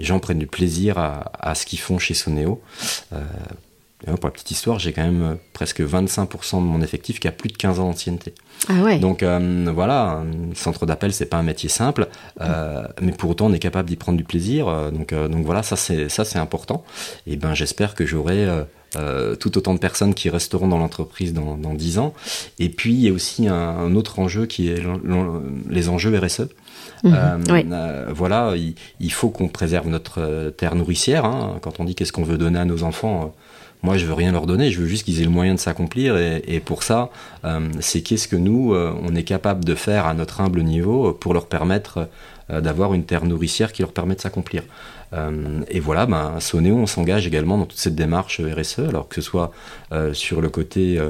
gens prennent du plaisir à, ce qu'ils font chez Soneo. Pour la petite histoire, j'ai quand même presque 25% de mon effectif qui a plus de 15 ans d'ancienneté. Ah Donc euh, voilà, un centre d'appel, c'est pas un métier simple, euh, mais pour autant on est capable d'y prendre du plaisir. Euh, donc, donc voilà, ça c'est ça c'est important. Et ben j'espère que j'aurai tout autant de personnes qui resteront dans l'entreprise dans, dans 10 ans. Et puis il y a aussi un, autre enjeu qui est les enjeux RSE. Mhm. voilà, il, faut qu'on préserve notre terre nourricière. Hein. Quand on dit qu'est-ce qu'on veut donner à nos enfants, moi, je veux rien leur donner, je veux juste qu'ils aient le moyen de s'accomplir. Et, pour ça, euh, c'est qu'est-ce que nous, euh, on est capable de faire à notre humble niveau pour leur permettre euh, d'avoir une terre nourricière qui leur permet de s'accomplir. et voilà, ben, Sonéo, on s'engage également dans toute cette démarche RSE, alors que ce soit sur le côté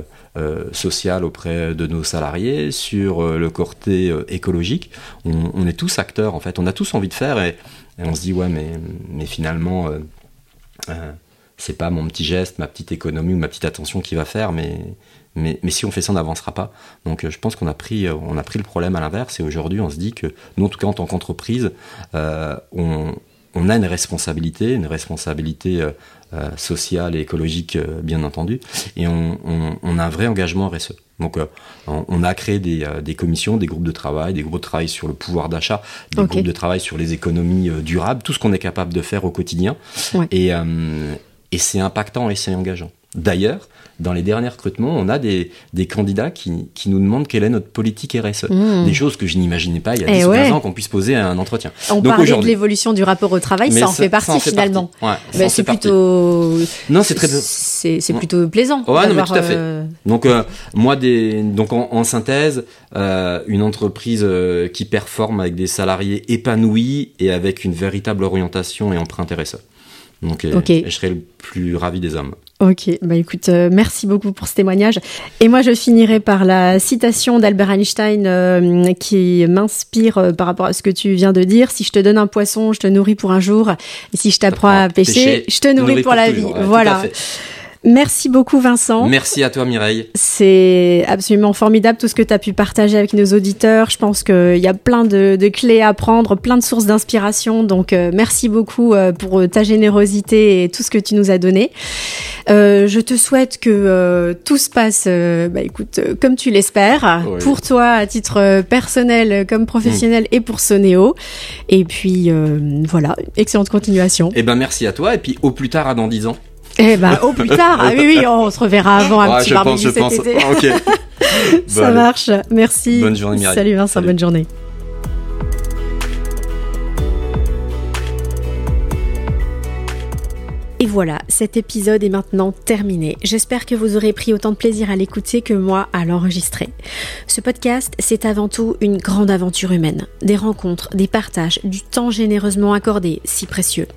social auprès de nos salariés, sur le côté écologique. On, est tous acteurs, en fait. On a tous envie de faire et, on se dit, ouais, mais, mais finalement c'est pas mon petit geste, ma petite économie ou ma petite attention qui va faire, mais, mais, mais si on fait ça, on n'avancera pas. Donc euh, je pense qu'on a, pris, euh, on a pris le problème à l'inverse et aujourd'hui on se dit que nous, en tout cas en tant qu'entreprise, euh, on, on, a une responsabilité, une responsabilité sociale et écologique bien entendu, et on, on, on, a un vrai engagement RSE. Donc on, a créé des, des, commissions, des groupes de travail, des groupes de travail sur le pouvoir d'achat, des groupes de travail sur les économies durables, tout ce qu'on est capable de faire au quotidien. Et, et c'est impactant et c'est engageant. D'ailleurs, dans les derniers recrutements, on a des, des candidats qui, qui, nous demandent quelle est notre politique RSE. Mmh. Des choses que je n'imaginais pas il y a 10 eh ou 15 ans qu'on puisse poser à un entretien. On Donc parlait de l'évolution du rapport au travail, ça en fait partie finalement. c'est plutôt. Non, c'est très. C'est plutôt plaisant. Ouais, non, mais tout à fait. Euh, Donc euh, moi, des, donc en, synthèse, euh, une entreprise euh, qui performe avec des salariés épanouis et avec une véritable orientation et empreinte RSE. Donc, euh, je serai le plus ravi des hommes. Ok, bah écoute, euh, merci beaucoup pour ce témoignage. Et moi, je finirai par la citation d'Albert Einstein euh, qui m'inspire par rapport à ce que tu viens de dire. Si je te donne un poisson, je te nourris pour un jour. Et si je t'apprends à pêcher, je te nourris, pour, la vie. voilà. Merci beaucoup Vincent. Merci à toi Mireille. C'est absolument formidable tout ce que tu as pu partager avec nos auditeurs. Je pense qu'il y a plein de, clés à prendre, plein de sources d'inspiration. Donc euh, merci beaucoup euh, pour ta générosité et tout ce que tu nous as donné. Euh, je te souhaite que tout se passe, bah, écoute, comme tu l'espères, pour toi à titre personnel comme professionnel et pour Sonéo. Et puis voilà, excellente continuation. Et eh ben merci à toi et puis au plus tard à dans 10 ans. Eh ben, au plus tard. Ah oui, oui, on se reverra avant un petit barbecue cet été. Ok. Ça marche. Merci. Bonne journée, Mireille. Salut Vincent, bonne journée. Et voilà, cet épisode est maintenant terminé. J'espère que vous aurez pris autant de plaisir à l'écouter que moi à l'enregistrer. Ce podcast, c'est avant tout une grande aventure humaine. Des rencontres, des partages, du temps généreusement accordé, si précieux.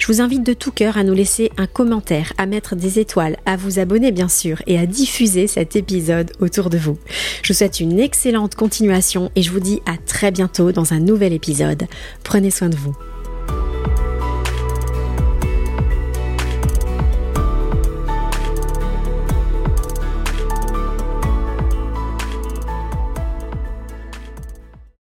Je vous invite de tout cœur à nous laisser un commentaire, à mettre des étoiles, à vous abonner bien sûr et à diffuser cet épisode autour de vous. Je vous souhaite une excellente continuation et je vous dis à très bientôt dans un nouvel épisode. Prenez soin de vous.